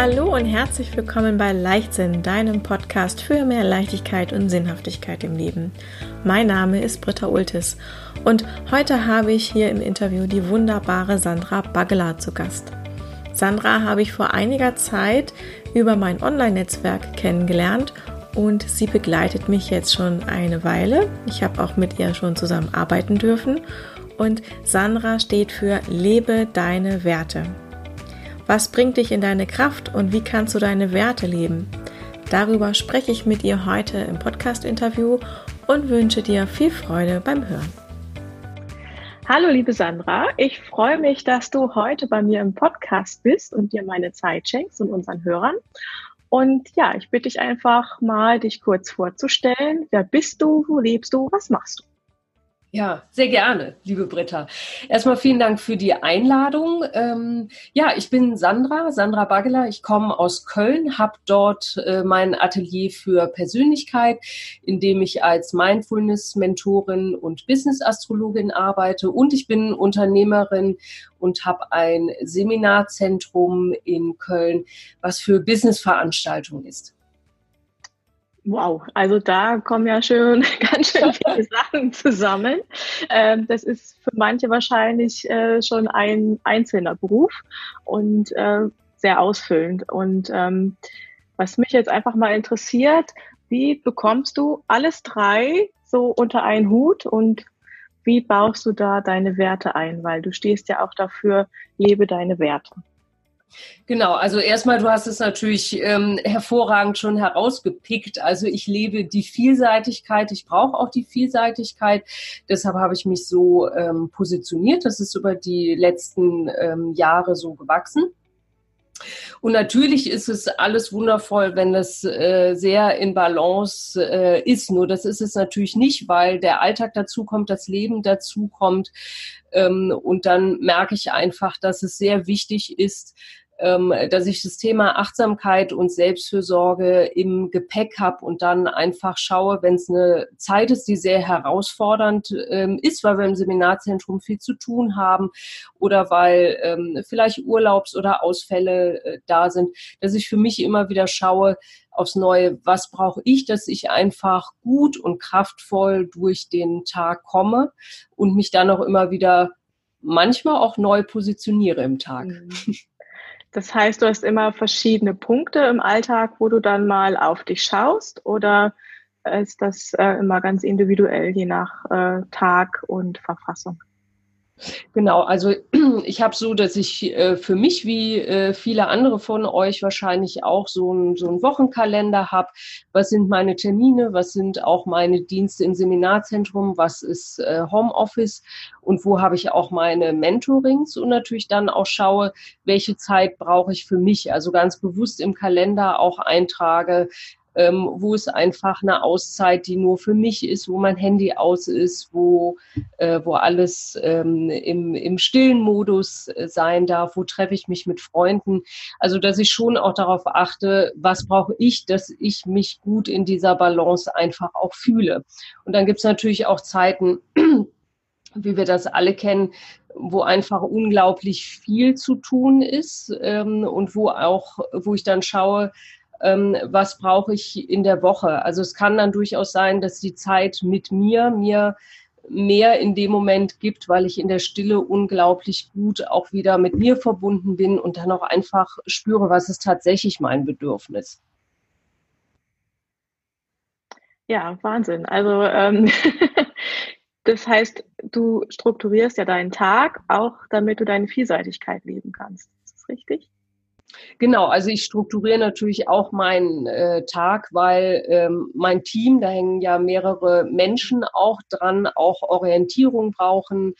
Hallo und herzlich willkommen bei Leichtsinn, deinem Podcast für mehr Leichtigkeit und Sinnhaftigkeit im Leben. Mein Name ist Britta Ultis und heute habe ich hier im Interview die wunderbare Sandra Baggeler zu Gast. Sandra habe ich vor einiger Zeit über mein Online-Netzwerk kennengelernt und sie begleitet mich jetzt schon eine Weile. Ich habe auch mit ihr schon zusammen arbeiten dürfen und Sandra steht für Lebe deine Werte. Was bringt dich in deine Kraft und wie kannst du deine Werte leben? Darüber spreche ich mit ihr heute im Podcast-Interview und wünsche dir viel Freude beim Hören. Hallo, liebe Sandra. Ich freue mich, dass du heute bei mir im Podcast bist und dir meine Zeit schenkst und unseren Hörern. Und ja, ich bitte dich einfach mal, dich kurz vorzustellen. Wer bist du? Wo lebst du? Was machst du? Ja, sehr gerne, liebe Britta. Erstmal vielen Dank für die Einladung. Ähm, ja, ich bin Sandra, Sandra Baggeler. Ich komme aus Köln, habe dort äh, mein Atelier für Persönlichkeit, in dem ich als Mindfulness-Mentorin und Business-Astrologin arbeite. Und ich bin Unternehmerin und habe ein Seminarzentrum in Köln, was für Business-Veranstaltungen ist. Wow, also da kommen ja schön ganz schön viele Sachen zusammen. Ähm, das ist für manche wahrscheinlich äh, schon ein einzelner Beruf und äh, sehr ausfüllend. Und ähm, was mich jetzt einfach mal interessiert, wie bekommst du alles drei so unter einen Hut und wie baust du da deine Werte ein? Weil du stehst ja auch dafür, lebe deine Werte. Genau, also erstmal, du hast es natürlich ähm, hervorragend schon herausgepickt. Also ich lebe die Vielseitigkeit, ich brauche auch die Vielseitigkeit. Deshalb habe ich mich so ähm, positioniert. Das ist über die letzten ähm, Jahre so gewachsen. Und natürlich ist es alles wundervoll, wenn das äh, sehr in Balance äh, ist. Nur das ist es natürlich nicht, weil der Alltag dazu kommt, das Leben dazu kommt. Ähm, und dann merke ich einfach, dass es sehr wichtig ist, dass ich das Thema Achtsamkeit und Selbstfürsorge im Gepäck habe und dann einfach schaue, wenn es eine Zeit ist, die sehr herausfordernd ähm, ist, weil wir im Seminarzentrum viel zu tun haben oder weil ähm, vielleicht Urlaubs- oder Ausfälle äh, da sind, dass ich für mich immer wieder schaue, aufs Neue, was brauche ich, dass ich einfach gut und kraftvoll durch den Tag komme und mich dann auch immer wieder manchmal auch neu positioniere im Tag. Das heißt, du hast immer verschiedene Punkte im Alltag, wo du dann mal auf dich schaust oder ist das äh, immer ganz individuell, je nach äh, Tag und Verfassung? Genau, also ich habe so, dass ich äh, für mich wie äh, viele andere von euch wahrscheinlich auch so einen so Wochenkalender habe. Was sind meine Termine? Was sind auch meine Dienste im Seminarzentrum? Was ist äh, Homeoffice? Und wo habe ich auch meine Mentorings? Und natürlich dann auch schaue, welche Zeit brauche ich für mich? Also ganz bewusst im Kalender auch eintrage, ähm, wo es einfach eine Auszeit, die nur für mich ist, wo mein Handy aus ist, wo, äh, wo alles ähm, im, im stillen Modus äh, sein darf, wo treffe ich mich mit Freunden. Also, dass ich schon auch darauf achte, was brauche ich, dass ich mich gut in dieser Balance einfach auch fühle. Und dann gibt es natürlich auch Zeiten, wie wir das alle kennen, wo einfach unglaublich viel zu tun ist ähm, und wo auch, wo ich dann schaue, ähm, was brauche ich in der Woche. Also es kann dann durchaus sein, dass die Zeit mit mir mir mehr in dem Moment gibt, weil ich in der Stille unglaublich gut auch wieder mit mir verbunden bin und dann auch einfach spüre, was ist tatsächlich mein Bedürfnis. Ja, Wahnsinn. Also ähm, das heißt, du strukturierst ja deinen Tag auch, damit du deine Vielseitigkeit leben kannst. Ist das richtig? Genau, also ich strukturiere natürlich auch meinen äh, Tag, weil ähm, mein Team, da hängen ja mehrere Menschen auch dran, auch Orientierung brauchen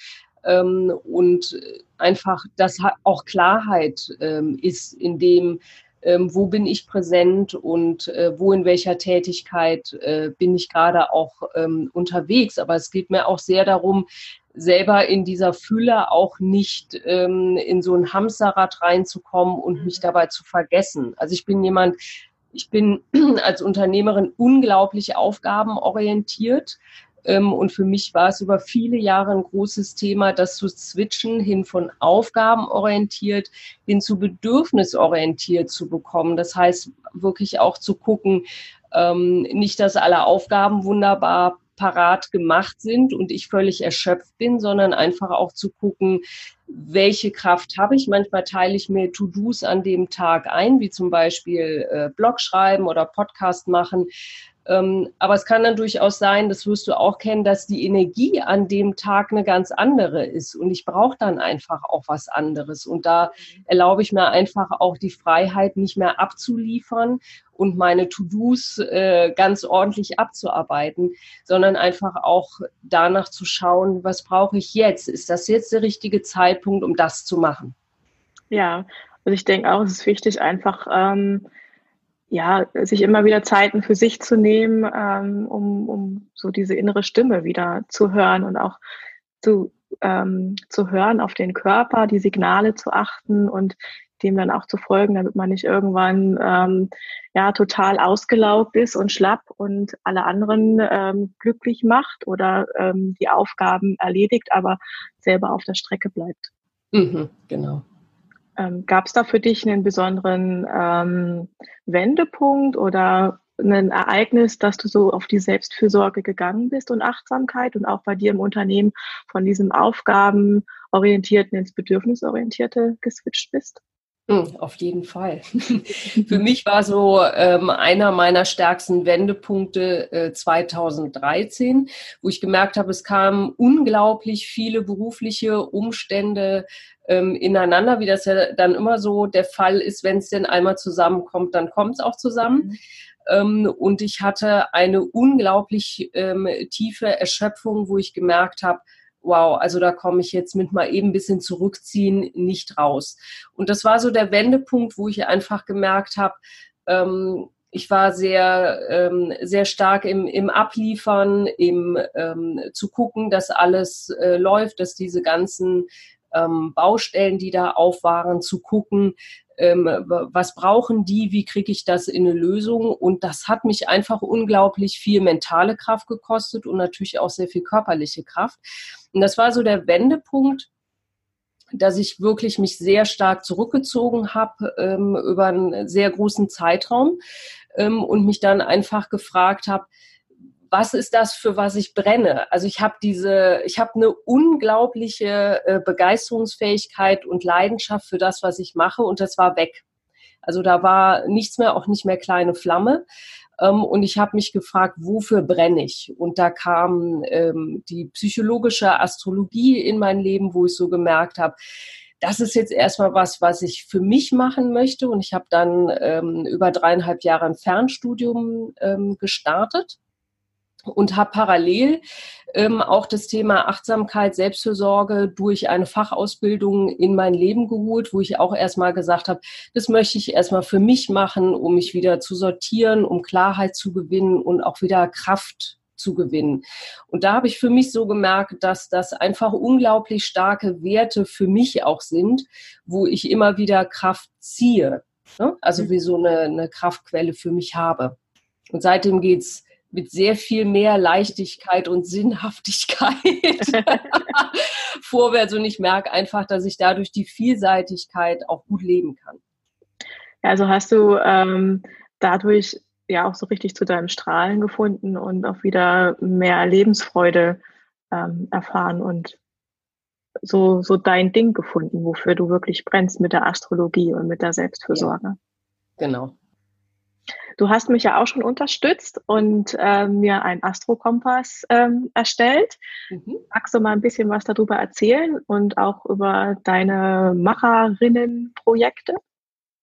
ähm, und einfach, dass auch Klarheit ähm, ist in dem, ähm, wo bin ich präsent und äh, wo in welcher Tätigkeit äh, bin ich gerade auch ähm, unterwegs. Aber es geht mir auch sehr darum, selber in dieser Fülle auch nicht ähm, in so ein Hamsterrad reinzukommen und mich mhm. dabei zu vergessen. Also ich bin jemand, ich bin als Unternehmerin unglaublich aufgabenorientiert. Ähm, und für mich war es über viele Jahre ein großes Thema, das zu switchen hin von aufgabenorientiert hin zu bedürfnisorientiert zu bekommen. Das heißt, wirklich auch zu gucken, ähm, nicht, dass alle Aufgaben wunderbar parat gemacht sind und ich völlig erschöpft bin, sondern einfach auch zu gucken, welche Kraft habe ich. Manchmal teile ich mir To-Dos an dem Tag ein, wie zum Beispiel äh, Blog schreiben oder Podcast machen. Ähm, aber es kann dann durchaus sein, das wirst du auch kennen, dass die Energie an dem Tag eine ganz andere ist. Und ich brauche dann einfach auch was anderes. Und da erlaube ich mir einfach auch die Freiheit, nicht mehr abzuliefern und meine To-Dos äh, ganz ordentlich abzuarbeiten, sondern einfach auch danach zu schauen, was brauche ich jetzt? Ist das jetzt der richtige Zeitpunkt, um das zu machen? Ja, also ich denke auch, es ist wichtig, einfach ähm, ja, sich immer wieder Zeiten für sich zu nehmen, ähm, um, um so diese innere Stimme wieder zu hören und auch zu, ähm, zu hören auf den Körper, die Signale zu achten und dem dann auch zu folgen, damit man nicht irgendwann ähm, ja total ausgelaugt ist und schlapp und alle anderen ähm, glücklich macht oder ähm, die Aufgaben erledigt, aber selber auf der Strecke bleibt. Mhm, genau. Ähm, Gab es da für dich einen besonderen ähm, Wendepunkt oder ein Ereignis, dass du so auf die Selbstfürsorge gegangen bist und Achtsamkeit und auch bei dir im Unternehmen von diesem Aufgabenorientierten ins Bedürfnisorientierte geswitcht bist? Hm, auf jeden Fall. Für mich war so ähm, einer meiner stärksten Wendepunkte äh, 2013, wo ich gemerkt habe, es kamen unglaublich viele berufliche Umstände ähm, ineinander, wie das ja dann immer so der Fall ist, wenn es denn einmal zusammenkommt, dann kommt es auch zusammen. Mhm. Ähm, und ich hatte eine unglaublich ähm, tiefe Erschöpfung, wo ich gemerkt habe, wow, also da komme ich jetzt mit mal eben ein bisschen zurückziehen nicht raus. Und das war so der Wendepunkt, wo ich einfach gemerkt habe, ähm, ich war sehr, ähm, sehr stark im, im Abliefern, im ähm, zu gucken, dass alles äh, läuft, dass diese ganzen ähm, Baustellen, die da auf waren, zu gucken, ähm, was brauchen die, wie kriege ich das in eine Lösung. Und das hat mich einfach unglaublich viel mentale Kraft gekostet und natürlich auch sehr viel körperliche Kraft. Und das war so der Wendepunkt, dass ich wirklich mich sehr stark zurückgezogen habe ähm, über einen sehr großen Zeitraum ähm, und mich dann einfach gefragt habe, was ist das, für was ich brenne? Also ich habe diese, ich habe eine unglaubliche äh, Begeisterungsfähigkeit und Leidenschaft für das, was ich mache und das war weg. Also da war nichts mehr, auch nicht mehr kleine Flamme. Ähm, und ich habe mich gefragt, wofür brenne ich? Und da kam ähm, die psychologische Astrologie in mein Leben, wo ich so gemerkt habe, das ist jetzt erstmal was, was ich für mich machen möchte. Und ich habe dann ähm, über dreieinhalb Jahre ein Fernstudium ähm, gestartet und habe parallel ähm, auch das Thema Achtsamkeit, Selbstfürsorge durch eine Fachausbildung in mein Leben geholt, wo ich auch erstmal gesagt habe, das möchte ich erstmal für mich machen, um mich wieder zu sortieren, um Klarheit zu gewinnen und auch wieder Kraft zu gewinnen. Und da habe ich für mich so gemerkt, dass das einfach unglaublich starke Werte für mich auch sind, wo ich immer wieder Kraft ziehe. Ne? Also mhm. wie so eine, eine Kraftquelle für mich habe. Und seitdem geht's mit sehr viel mehr Leichtigkeit und Sinnhaftigkeit vorwärts. Und ich merke einfach, dass ich dadurch die Vielseitigkeit auch gut leben kann. Also hast du ähm, dadurch ja auch so richtig zu deinem Strahlen gefunden und auch wieder mehr Lebensfreude ähm, erfahren und so, so dein Ding gefunden, wofür du wirklich brennst mit der Astrologie und mit der Selbstfürsorge. Ja, genau. Du hast mich ja auch schon unterstützt und äh, mir einen Astrokompass ähm, erstellt. Mhm. Magst du mal ein bisschen was darüber erzählen und auch über deine Macherinnenprojekte?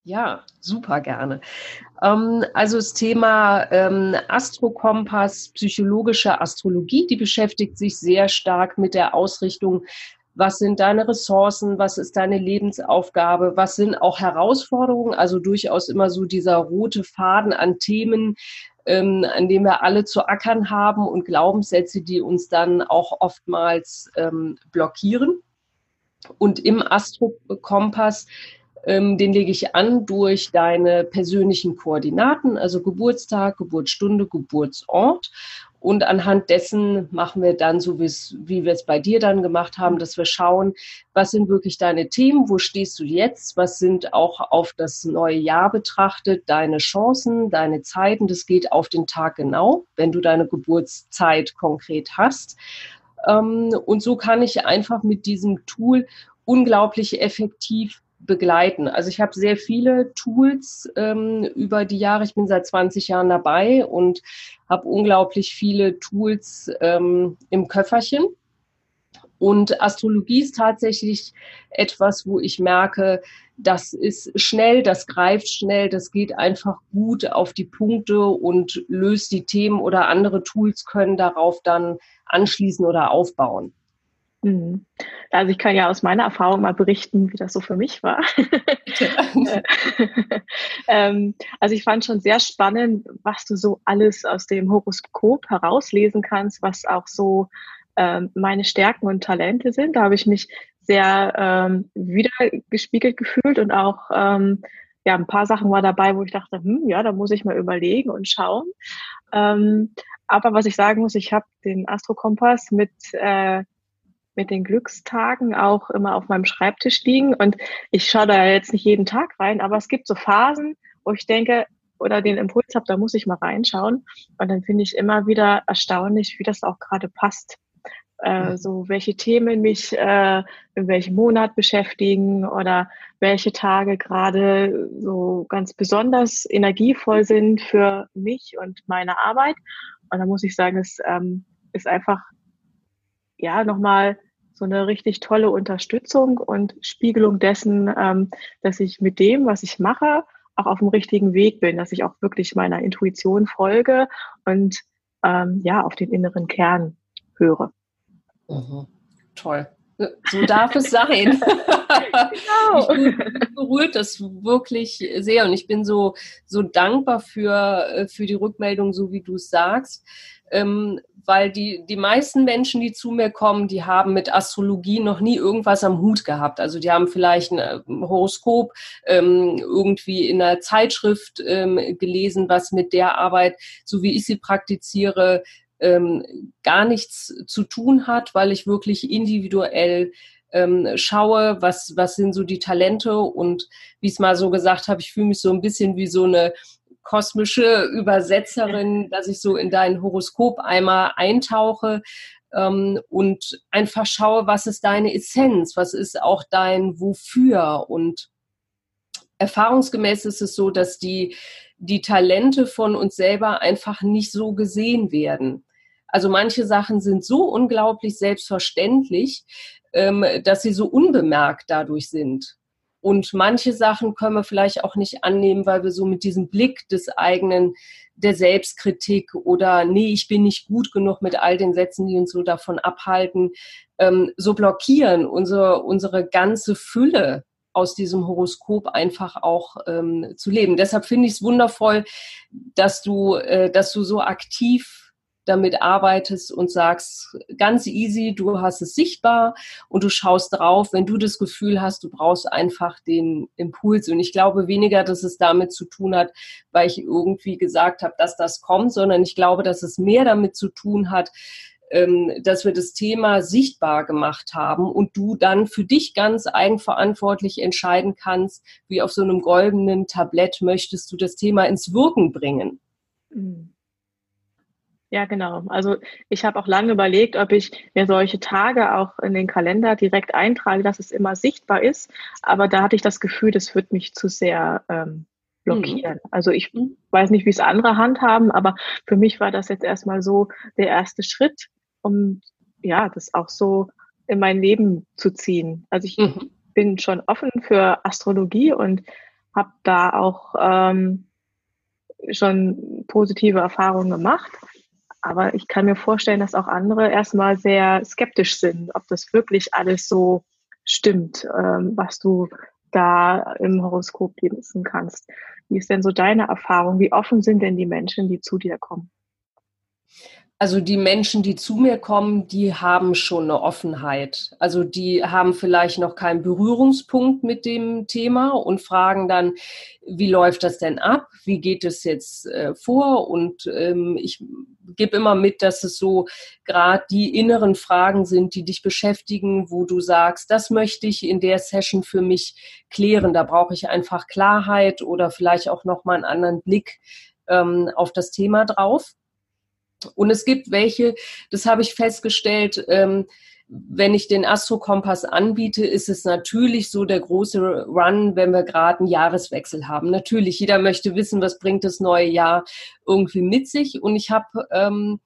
Ja, super gerne. Ähm, also das Thema ähm, Astrokompass, psychologische Astrologie, die beschäftigt sich sehr stark mit der Ausrichtung was sind deine Ressourcen, was ist deine Lebensaufgabe, was sind auch Herausforderungen, also durchaus immer so dieser rote Faden an Themen, ähm, an dem wir alle zu ackern haben und Glaubenssätze, die uns dann auch oftmals ähm, blockieren. Und im Astro-Kompass Ähm, den lege ich an durch deine persönlichen Koordinaten, also Geburtstag, Geburtsstunde, Geburtsort. Und anhand dessen machen wir dann, so wie wir es bei dir dann gemacht haben, dass wir schauen, was sind wirklich deine Themen, wo stehst du jetzt, was sind auch auf das neue Jahr betrachtet deine Chancen, deine Zeiten. Das geht auf den Tag genau, wenn du deine Geburtszeit konkret hast. Ähm, und so kann ich einfach mit diesem Tool unglaublich effektiv begleiten. Also ich habe sehr viele Tools ähm, über die Jahre. Ich bin seit 20 Jahren dabei und habe unglaublich viele Tools ähm, im Köfferchen. Und Astrologie ist tatsächlich etwas, wo ich merke, das ist schnell, das greift schnell, das geht einfach gut auf die Punkte und löst die Themen oder andere Tools können darauf dann anschließen oder aufbauen. Mhm. Also ich kann ja aus meiner Erfahrung mal berichten, wie das so für mich war. ähm, also ich fand schon sehr spannend, was du so alles aus dem Horoskop herauslesen kannst, was auch so ähm, meine Stärken und Talente sind. Da habe ich mich sehr ähm, wiedergespiegelt gefühlt und auch ähm, ja ein paar Sachen war dabei, wo ich dachte, hm, ja, da muss ich mal überlegen und schauen. Ähm, aber was ich sagen muss, ich habe den Astrokompass mit äh, mit den Glückstagen auch immer auf meinem Schreibtisch liegen. Und ich schaue da jetzt nicht jeden Tag rein, aber es gibt so Phasen, wo ich denke, oder den Impuls habe, da muss ich mal reinschauen. Und dann finde ich immer wieder erstaunlich, wie das auch gerade passt. Äh, so welche Themen mich äh, in welchem Monat beschäftigen oder welche Tage gerade so ganz besonders energievoll sind für mich und meine Arbeit. Und da muss ich sagen, es ähm, ist einfach ja nochmal so eine richtig tolle Unterstützung und Spiegelung dessen, ähm, dass ich mit dem, was ich mache, auch auf dem richtigen Weg bin, dass ich auch wirklich meiner Intuition folge und ähm, ja, auf den inneren Kern höre. Mhm. Toll. So darf es sein. genau. Mich berührt das wirklich sehr und ich bin so, so dankbar für, äh, für die Rückmeldung, so wie du es sagst. Ähm, weil die, die meisten Menschen, die zu mir kommen, die haben mit Astrologie noch nie irgendwas am Hut gehabt. Also die haben vielleicht ein äh, Horoskop ähm, irgendwie in einer Zeitschrift ähm, gelesen, was mit der Arbeit, so wie ich sie praktiziere, ähm, gar nichts zu tun hat, weil ich wirklich individuell ähm, schaue, was, was sind so die Talente und wie ich es mal so gesagt habe, ich fühle mich so ein bisschen wie so eine kosmische Übersetzerin, dass ich so in dein Horoskop einmal eintauche ähm, und einfach schaue, was ist deine Essenz, was ist auch dein Wofür und erfahrungsgemäß ist es so, dass die, die Talente von uns selber einfach nicht so gesehen werden. Also manche Sachen sind so unglaublich selbstverständlich, ähm, dass sie so unbemerkt dadurch sind. Und manche Sachen können wir vielleicht auch nicht annehmen, weil wir so mit diesem Blick des eigenen, der Selbstkritik oder nee, ich bin nicht gut genug mit all den Sätzen, die uns so davon abhalten, ähm, so blockieren, unsere, unsere ganze Fülle aus diesem Horoskop einfach auch ähm, zu leben. Deshalb finde ich es wundervoll, dass du, äh, dass du so aktiv damit arbeitest und sagst, ganz easy, du hast es sichtbar und du schaust drauf, wenn du das Gefühl hast, du brauchst einfach den Impuls. Und ich glaube weniger, dass es damit zu tun hat, weil ich irgendwie gesagt habe, dass das kommt, sondern ich glaube, dass es mehr damit zu tun hat, ähm, dass wir das Thema sichtbar gemacht haben und du dann für dich ganz eigenverantwortlich entscheiden kannst, wie auf so einem goldenen Tablett möchtest du das Thema ins Wirken bringen. Mhm. Ja, genau. Also ich habe auch lange überlegt, ob ich mir solche Tage auch in den Kalender direkt eintrage, dass es immer sichtbar ist. Aber da hatte ich das Gefühl, das wird mich zu sehr ähm, blockieren. Mhm. Also ich mhm. weiß nicht, wie es andere handhaben, aber für mich war das jetzt erstmal so der erste Schritt, um ja, das auch so in mein Leben zu ziehen. Also ich mhm. bin schon offen für Astrologie und habe da auch ähm, schon positive Erfahrungen gemacht. Aber ich kann mir vorstellen, dass auch andere erstmal sehr skeptisch sind, ob das wirklich alles so stimmt, ähm, was du da im Horoskop lesen kannst. Wie ist denn so deine Erfahrung? Wie offen sind denn die Menschen, die zu dir kommen? Also die Menschen, die zu mir kommen, die haben schon eine Offenheit. Also die haben vielleicht noch keinen Berührungspunkt mit dem Thema und fragen dann, wie läuft das denn ab? Wie geht es jetzt äh, vor? Und ähm, ich gebe immer mit, dass es so gerade die inneren Fragen sind, die dich beschäftigen, wo du sagst, das möchte ich in der Session für mich klären. Da brauche ich einfach Klarheit oder vielleicht auch noch mal einen anderen Blick ähm, auf das Thema drauf. Und es gibt welche, das habe ich festgestellt, ähm, wenn ich den Astro-Kompass anbiete, ist es natürlich so der große Run, wenn wir gerade einen Jahreswechsel haben. Natürlich, jeder möchte wissen, was bringt das neue Jahr irgendwie mit sich. Und ich habe ähm,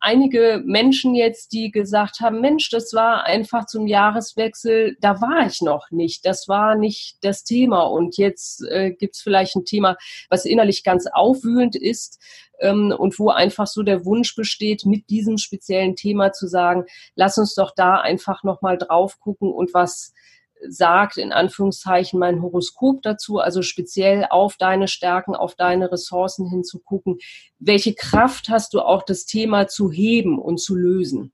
einige Menschen jetzt, die gesagt haben, Mensch, das war einfach zum Jahreswechsel, da war ich noch nicht, das war nicht das Thema. Und jetzt äh, gibt es vielleicht ein Thema, was innerlich ganz aufwühlend ist ähm, und wo einfach so der Wunsch besteht, mit diesem speziellen Thema zu sagen, lass uns doch da einfach nochmal drauf gucken und was sagt in Anführungszeichen mein Horoskop dazu, also speziell auf deine Stärken, auf deine Ressourcen hinzugucken. Welche Kraft hast du auch, das Thema zu heben und zu lösen?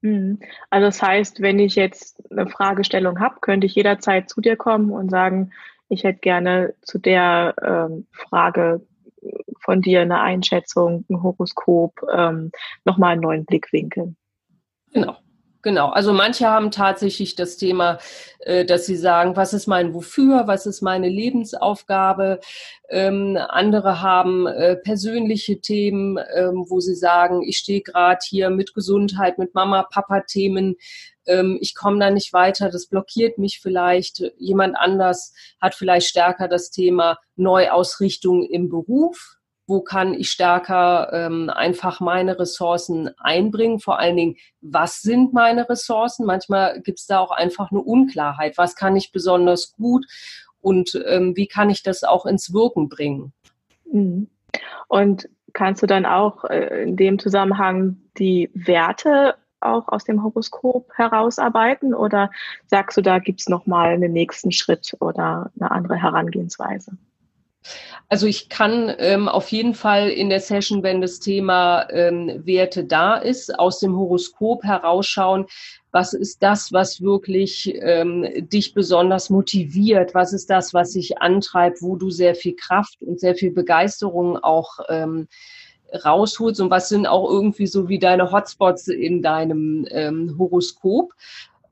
Mhm. Also das heißt, wenn ich jetzt eine Fragestellung habe, könnte ich jederzeit zu dir kommen und sagen, ich hätte gerne zu der ähm, Frage von dir eine Einschätzung, ein Horoskop, ähm, nochmal einen neuen Blickwinkel. Genau. Genau, also manche haben tatsächlich das Thema, äh, dass sie sagen, was ist mein Wofür, was ist meine Lebensaufgabe. Ähm, andere haben äh, persönliche Themen, ähm, wo sie sagen, ich stehe gerade hier mit Gesundheit, mit Mama, Papa-Themen. Ähm, ich komme da nicht weiter, das blockiert mich vielleicht. Jemand anders hat vielleicht stärker das Thema Neuausrichtung im Beruf wo kann ich stärker ähm, einfach meine Ressourcen einbringen. Vor allen Dingen, was sind meine Ressourcen? Manchmal gibt es da auch einfach eine Unklarheit. Was kann ich besonders gut und ähm, wie kann ich das auch ins Wirken bringen? Mhm. Und kannst du dann auch äh, in dem Zusammenhang die Werte auch aus dem Horoskop herausarbeiten oder sagst du, da gibt es nochmal einen nächsten Schritt oder eine andere Herangehensweise? Also ich kann ähm, auf jeden Fall in der Session, wenn das Thema ähm, Werte da ist, aus dem Horoskop herausschauen, was ist das, was wirklich ähm, dich besonders motiviert? Was ist das, was dich antreibt, wo du sehr viel Kraft und sehr viel Begeisterung auch ähm, rausholst und was sind auch irgendwie so wie deine Hotspots in deinem ähm, Horoskop?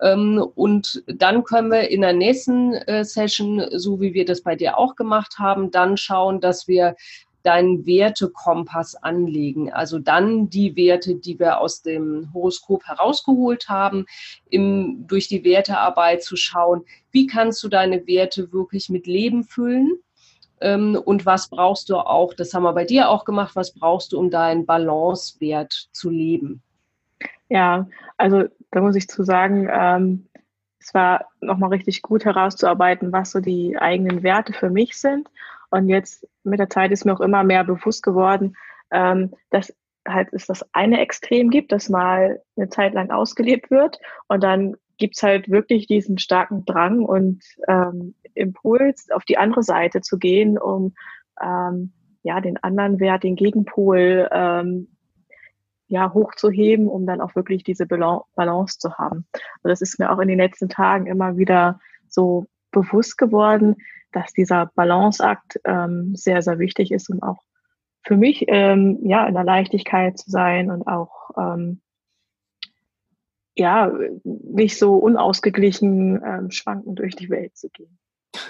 Ähm, und dann können wir in der nächsten äh, Session, so wie wir das bei dir auch gemacht haben, dann schauen, dass wir deinen Wertekompass anlegen. Also dann die Werte, die wir aus dem Horoskop herausgeholt haben, im, durch die Wertearbeit zu schauen, wie kannst du deine Werte wirklich mit Leben füllen? Ähm, und was brauchst du auch, das haben wir bei dir auch gemacht, was brauchst du, um deinen Balancewert zu leben? Ja, also da muss ich zu sagen, ähm, es war nochmal richtig gut herauszuarbeiten, was so die eigenen Werte für mich sind. Und jetzt mit der Zeit ist mir auch immer mehr bewusst geworden, ähm, dass halt es das eine Extrem gibt, das mal eine Zeit lang ausgelebt wird und dann gibt's halt wirklich diesen starken Drang und ähm, Impuls, auf die andere Seite zu gehen, um ähm, ja den anderen Wert, den Gegenpol ähm, ja, hochzuheben, um dann auch wirklich diese Balance zu haben. Also das ist mir auch in den letzten Tagen immer wieder so bewusst geworden, dass dieser Balanceakt ähm, sehr, sehr wichtig ist, um auch für mich ähm, ja in der Leichtigkeit zu sein und auch ähm, ja nicht so unausgeglichen ähm, schwankend durch die Welt zu gehen.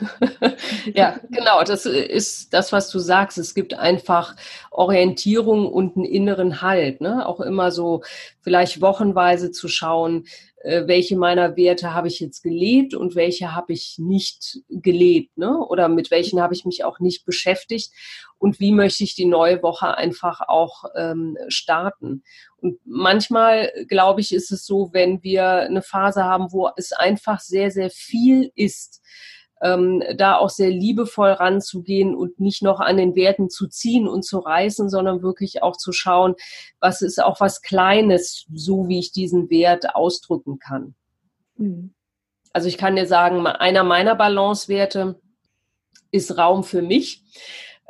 ja, genau, das ist das, was du sagst. Es gibt einfach Orientierung und einen inneren Halt. Ne? Auch immer so vielleicht wochenweise zu schauen, äh, welche meiner Werte habe ich jetzt gelebt und welche habe ich nicht gelebt. Ne? Oder mit welchen habe ich mich auch nicht beschäftigt und wie möchte ich die neue Woche einfach auch ähm, starten. Und manchmal, glaube ich, ist es so, wenn wir eine Phase haben, wo es einfach sehr, sehr viel ist, ähm, da auch sehr liebevoll ranzugehen und nicht noch an den Werten zu ziehen und zu reißen, sondern wirklich auch zu schauen, was ist auch was Kleines, so wie ich diesen Wert ausdrücken kann. Mhm. Also ich kann dir sagen, einer meiner Balancewerte ist Raum für mich.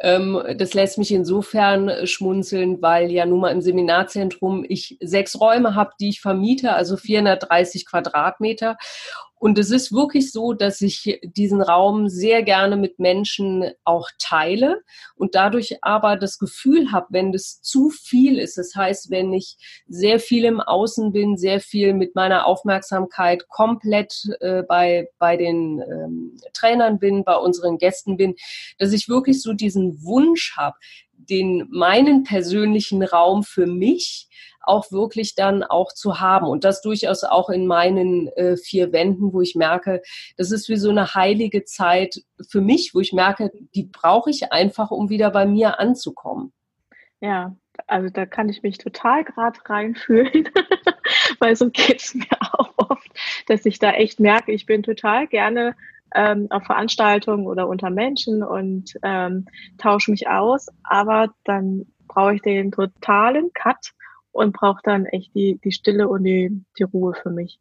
Ähm, das lässt mich insofern schmunzeln, weil ja nun mal im Seminarzentrum ich sechs Räume habe, die ich vermiete, also 430 Quadratmeter. Und es ist wirklich so, dass ich diesen Raum sehr gerne mit Menschen auch teile und dadurch aber das Gefühl habe, wenn das zu viel ist, das heißt, wenn ich sehr viel im Außen bin, sehr viel mit meiner Aufmerksamkeit komplett äh, bei, bei den ähm, Trainern bin, bei unseren Gästen bin, dass ich wirklich so diesen Wunsch habe, den meinen persönlichen Raum für mich auch wirklich dann auch zu haben. Und das durchaus auch in meinen äh, vier Wänden, wo ich merke, das ist wie so eine heilige Zeit für mich, wo ich merke, die brauche ich einfach, um wieder bei mir anzukommen. Ja, also da kann ich mich total gerade reinfühlen, weil so geht es mir auch oft, dass ich da echt merke, ich bin total gerne ähm, auf Veranstaltungen oder unter Menschen und ähm, tausche mich aus, aber dann brauche ich den totalen Cut und brauche dann echt die, die Stille und die, die Ruhe für mich.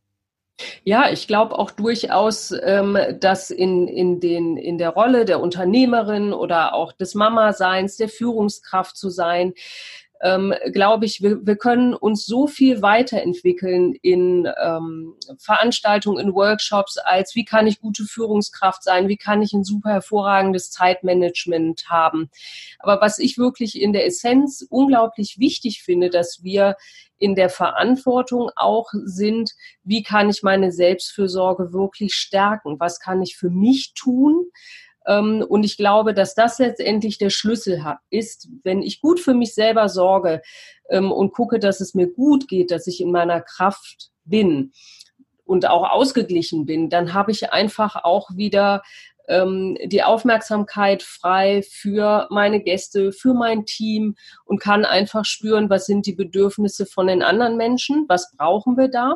Ja, ich glaube auch durchaus, ähm, dass in, in, den, in der Rolle der Unternehmerin oder auch des Mama-Seins, der Führungskraft zu sein, ähm, glaube ich, wir, wir können uns so viel weiterentwickeln in ähm, Veranstaltungen, in Workshops, als wie kann ich gute Führungskraft sein, wie kann ich ein super hervorragendes Zeitmanagement haben. Aber was ich wirklich in der Essenz unglaublich wichtig finde, dass wir in der Verantwortung auch sind, wie kann ich meine Selbstfürsorge wirklich stärken? Was kann ich für mich tun? Ähm, und ich glaube, dass das letztendlich der Schlüssel ist. Wenn ich gut für mich selber sorge ähm, und gucke, dass es mir gut geht, dass ich in meiner Kraft bin und auch ausgeglichen bin, dann habe ich einfach auch wieder ähm, die Aufmerksamkeit frei für meine Gäste, für mein Team und kann einfach spüren, was sind die Bedürfnisse von den anderen Menschen, was brauchen wir da.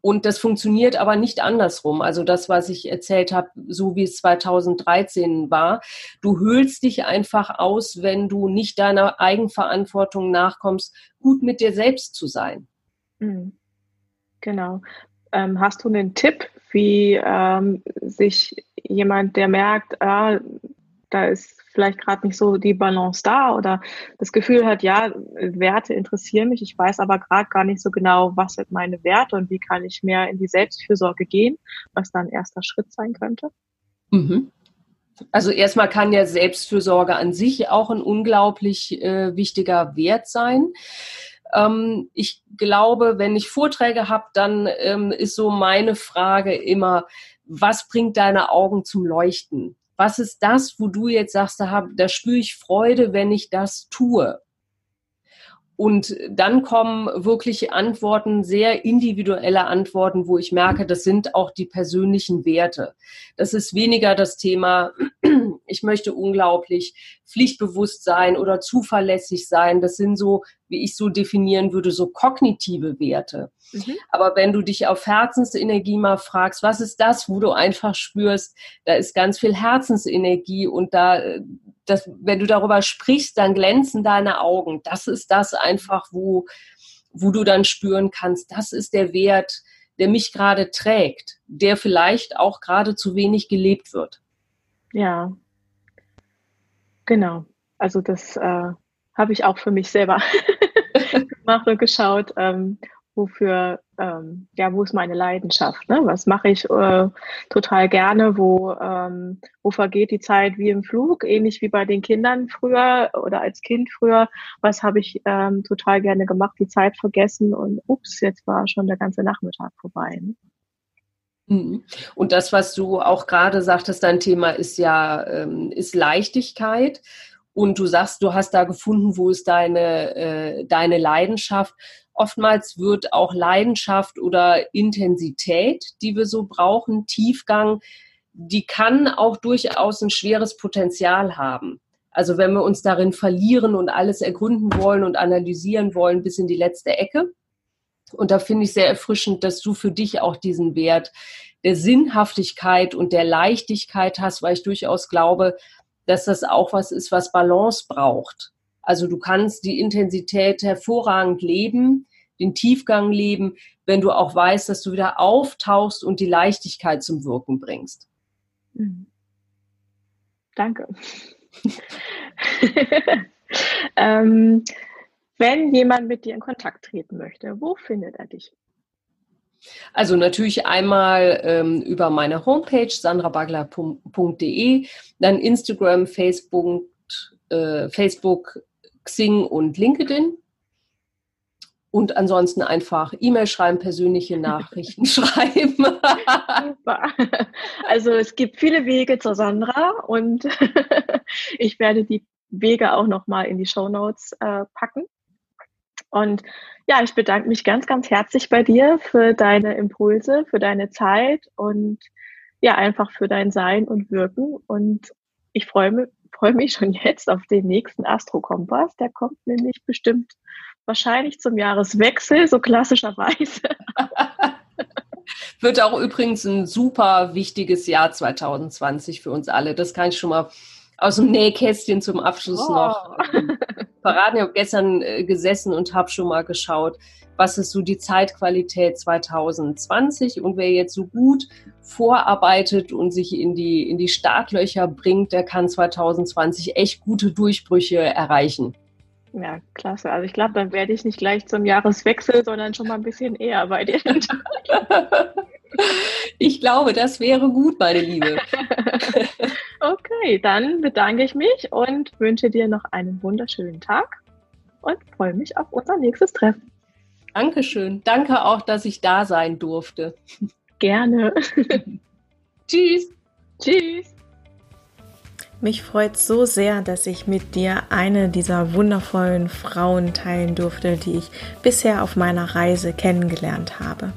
Und das funktioniert aber nicht andersrum. Also das, was ich erzählt habe, so wie es 2013 war. Du höhlst dich einfach aus, wenn du nicht deiner Eigenverantwortung nachkommst, gut mit dir selbst zu sein. Mhm. Genau. Ähm, hast du einen Tipp, wie ähm, sich jemand, der merkt, ah, da ist vielleicht gerade nicht so die Balance da oder das Gefühl hat, ja, Werte interessieren mich, ich weiß aber gerade gar nicht so genau, was sind meine Werte und wie kann ich mehr in die Selbstfürsorge gehen, was dann erster Schritt sein könnte? Mhm. Also erstmal kann ja Selbstfürsorge an sich auch ein unglaublich äh, wichtiger Wert sein. Ähm, ich glaube, wenn ich Vorträge habe, dann ähm, ist so meine Frage immer, was bringt deine Augen zum Leuchten? Was ist das, wo du jetzt sagst, da, da spüre ich Freude, wenn ich das tue? Und dann kommen wirklich Antworten, sehr individuelle Antworten, wo ich merke, das sind auch die persönlichen Werte. Das ist weniger das Thema, ich möchte unglaublich pflichtbewusst sein oder zuverlässig sein. Das sind so, wie ich so definieren würde, so kognitive Werte. Mhm. Aber wenn du dich auf Herzensenergie mal fragst, was ist das, wo du einfach spürst, da ist ganz viel Herzensenergie und da das, wenn du darüber sprichst, dann glänzen deine Augen. Das ist das einfach, wo, wo du dann spüren kannst, das ist der Wert, der mich gerade trägt, der vielleicht auch gerade zu wenig gelebt wird. Ja, genau. Also das äh, habe ich auch für mich selber gemacht und geschaut, ähm, wofür, ähm, ja, wo ist meine Leidenschaft? Ne? Was mache ich äh, total gerne? Wo, ähm, wo vergeht die Zeit wie im Flug? Ähnlich wie bei den Kindern früher oder als Kind früher. Was habe ich ähm, total gerne gemacht? Die Zeit vergessen und ups, jetzt war schon der ganze Nachmittag vorbei. Ne? Mhm. Und das, was du auch gerade sagtest, dein Thema ist ja ähm, ist Leichtigkeit. Und du sagst, du hast da gefunden, wo ist deine, äh, deine Leidenschaft oftmals wird auch Leidenschaft oder Intensität, die wir so brauchen, Tiefgang, die kann auch durchaus ein schweres Potenzial haben. Also wenn wir uns darin verlieren und alles ergründen wollen und analysieren wollen bis in die letzte Ecke. Und da finde ich sehr erfrischend, dass du für dich auch diesen Wert der Sinnhaftigkeit und der Leichtigkeit hast, weil ich durchaus glaube, dass das auch was ist, was Balance braucht. Also du kannst die Intensität hervorragend leben, den Tiefgang leben, wenn du auch weißt, dass du wieder auftauchst und die Leichtigkeit zum Wirken bringst. Mhm. Danke. ähm, wenn jemand mit dir in Kontakt treten möchte, wo findet er dich? Also natürlich einmal ähm, über meine Homepage sandrabagler.de, dann Instagram, Facebook, äh, Facebook, Xing und LinkedIn. Und ansonsten einfach E-Mail schreiben, persönliche Nachrichten schreiben. Super. Also es gibt viele Wege zur Sandra und ich werde die Wege auch nochmal in die Show Notes äh, packen. Und ja, ich bedanke mich ganz, ganz herzlich bei dir für deine Impulse, für deine Zeit und ja, einfach für dein Sein und Wirken. Und ich freue mich, freue mich schon jetzt auf den nächsten Astro-Kompass. Der kommt nämlich bestimmt wahrscheinlich zum Jahreswechsel, so klassischerweise. Wird auch übrigens ein super wichtiges Jahr 2020 für uns alle. Das kann ich schon mal aus dem Nähkästchen zum Abschluss oh. noch ähm, verraten. Ich habe gestern äh, gesessen und habe schon mal geschaut, was ist so die Zeitqualität 2020 und wer jetzt so gut vorarbeitet und sich in die, in die Startlöcher bringt, der kann 2020 echt gute Durchbrüche erreichen. Ja, klasse. Also ich glaube, dann werde ich nicht gleich zum Jahreswechsel, sondern schon mal ein bisschen eher bei dir. ich glaube, das wäre gut, meine Liebe. okay, dann bedanke ich mich und wünsche dir noch einen wunderschönen Tag und freue mich auf unser nächstes Treffen. Dankeschön. Danke auch, dass ich da sein durfte. Gerne. Tschüss. Tschüss. Mich freut so sehr, dass ich mit dir eine dieser wundervollen Frauen teilen durfte, die ich bisher auf meiner Reise kennengelernt habe.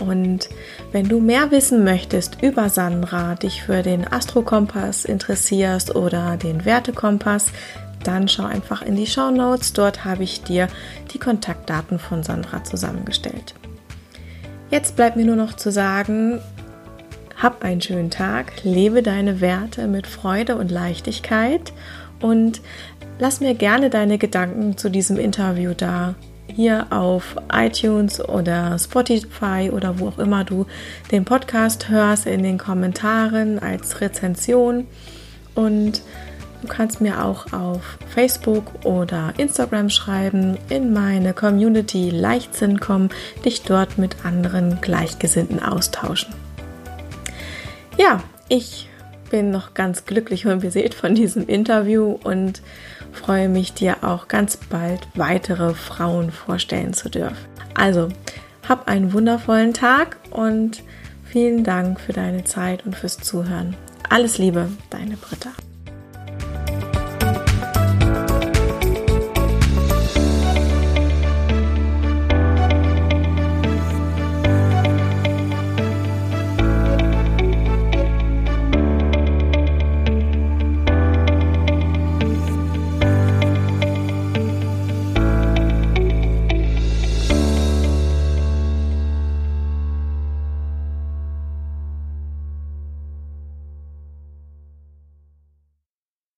Und wenn du mehr wissen möchtest über Sandra, dich für den Astrokompass interessierst oder den Wertekompass, dann schau einfach in die Show Notes. Dort habe ich dir die Kontaktdaten von Sandra zusammengestellt. Jetzt bleibt mir nur noch zu sagen, hab einen schönen Tag, lebe deine Werte mit Freude und Leichtigkeit und lass mir gerne deine Gedanken zu diesem Interview da. Hier auf iTunes oder Spotify oder wo auch immer du den Podcast hörst, in den Kommentaren als Rezension. Und du kannst mir auch auf Facebook oder Instagram schreiben, in meine Community Leichtsinn kommen, dich dort mit anderen Gleichgesinnten austauschen. Ja, ich bin noch ganz glücklich und beseelt von diesem Interview und freue mich, dir auch ganz bald weitere Frauen vorstellen zu dürfen. Also, hab einen wundervollen Tag und vielen Dank für deine Zeit und fürs Zuhören. Alles Liebe, deine Britta.